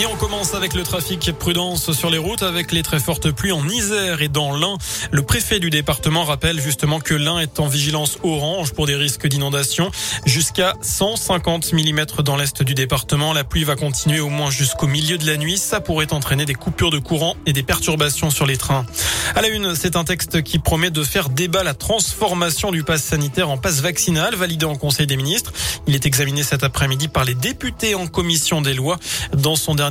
Et on commence avec le trafic prudence sur les routes avec les très fortes pluies en Isère et dans l'Ain. Le préfet du département rappelle justement que l'Ain est en vigilance orange pour des risques d'inondation jusqu'à 150 mm dans l'est du département. La pluie va continuer au moins jusqu'au milieu de la nuit. Ça pourrait entraîner des coupures de courant et des perturbations sur les trains. À la une, c'est un texte qui promet de faire débat la transformation du pass sanitaire en passe vaccinal validé en Conseil des ministres. Il est examiné cet après-midi par les députés en commission des lois. Dans son dernier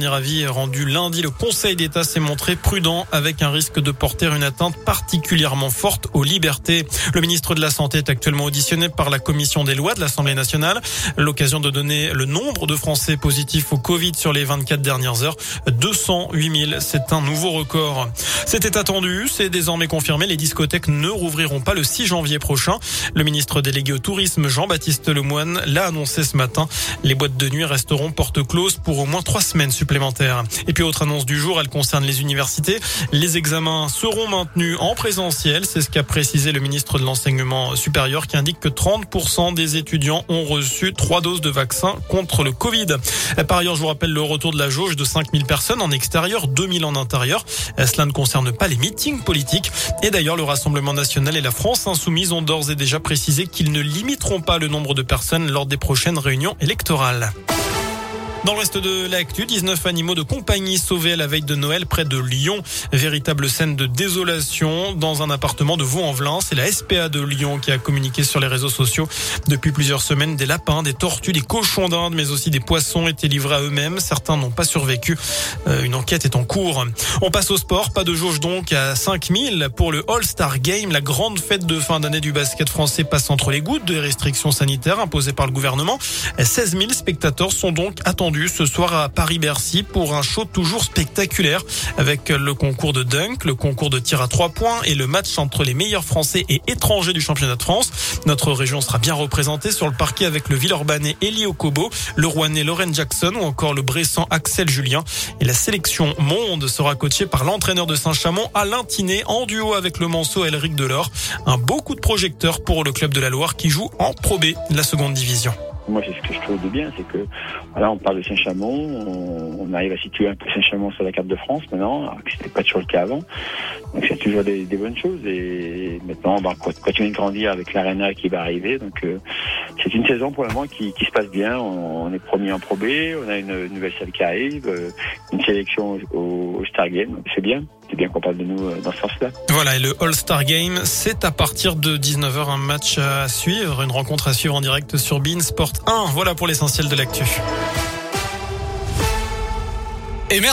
rendu lundi, le Conseil d'État s'est montré prudent avec un risque de porter une atteinte particulièrement forte aux libertés. Le ministre de la Santé est actuellement auditionné par la Commission des lois de l'Assemblée nationale. L'occasion de donner le nombre de Français positifs au Covid sur les 24 dernières heures. 208 000, c'est un nouveau record. C'était attendu, c'est désormais confirmé. Les discothèques ne rouvriront pas le 6 janvier prochain. Le ministre délégué au tourisme, Jean-Baptiste Lemoine, l'a annoncé ce matin. Les boîtes de nuit resteront porte close pour au moins trois semaines et puis autre annonce du jour, elle concerne les universités. Les examens seront maintenus en présentiel, c'est ce qu'a précisé le ministre de l'enseignement supérieur qui indique que 30% des étudiants ont reçu trois doses de vaccin contre le Covid. Par ailleurs, je vous rappelle le retour de la jauge de 5000 personnes en extérieur, 2000 en intérieur. Cela ne concerne pas les meetings politiques. Et d'ailleurs, le Rassemblement national et la France insoumise ont d'ores et déjà précisé qu'ils ne limiteront pas le nombre de personnes lors des prochaines réunions électorales. Dans le reste de l'actu, 19 animaux de compagnie sauvés à la veille de Noël près de Lyon. Véritable scène de désolation dans un appartement de Vaux-en-Velin. C'est la SPA de Lyon qui a communiqué sur les réseaux sociaux. Depuis plusieurs semaines, des lapins, des tortues, des cochons d'Inde, mais aussi des poissons étaient livrés à eux-mêmes. Certains n'ont pas survécu. Euh, une enquête est en cours. On passe au sport. Pas de jauge donc à 5000 pour le All-Star Game. La grande fête de fin d'année du basket français passe entre les gouttes des restrictions sanitaires imposées par le gouvernement. 16 000 spectateurs sont donc attendus ce soir à Paris-Bercy pour un show toujours spectaculaire avec le concours de dunk, le concours de tir à trois points et le match entre les meilleurs Français et étrangers du championnat de France. Notre région sera bien représentée sur le parquet avec le Villeurbanais Elio Kobo, le Rouennais Lauren Jackson ou encore le Bressan Axel Julien. Et la sélection monde sera coachée par l'entraîneur de Saint-Chamond Alain Tinet en duo avec le Manceau Elric Delors. Un beau coup de projecteur pour le club de la Loire qui joue en Pro B, la seconde division. Moi, c'est ce que je trouve de bien, c'est que voilà, on parle de Saint-Chamond, on, arrive à situer un peu Saint-Chamond sur la carte de France maintenant, alors que c'était pas toujours le cas avant. Donc c'est toujours des, bonnes choses. Et maintenant, on va continuer de grandir avec l'Arena qui va arriver. Donc euh, c'est une saison pour le moment qui, se passe bien. On, est promis en Pro on a une, nouvelle salle qui arrive, euh, une sélection au, au Star Game, c'est bien bien qu'on parle de nous euh, dans ce sens-là. Voilà, et le All-Star Game, c'est à partir de 19h un match à suivre, une rencontre à suivre en direct sur Bean Sport 1. Voilà pour l'essentiel de l'actu.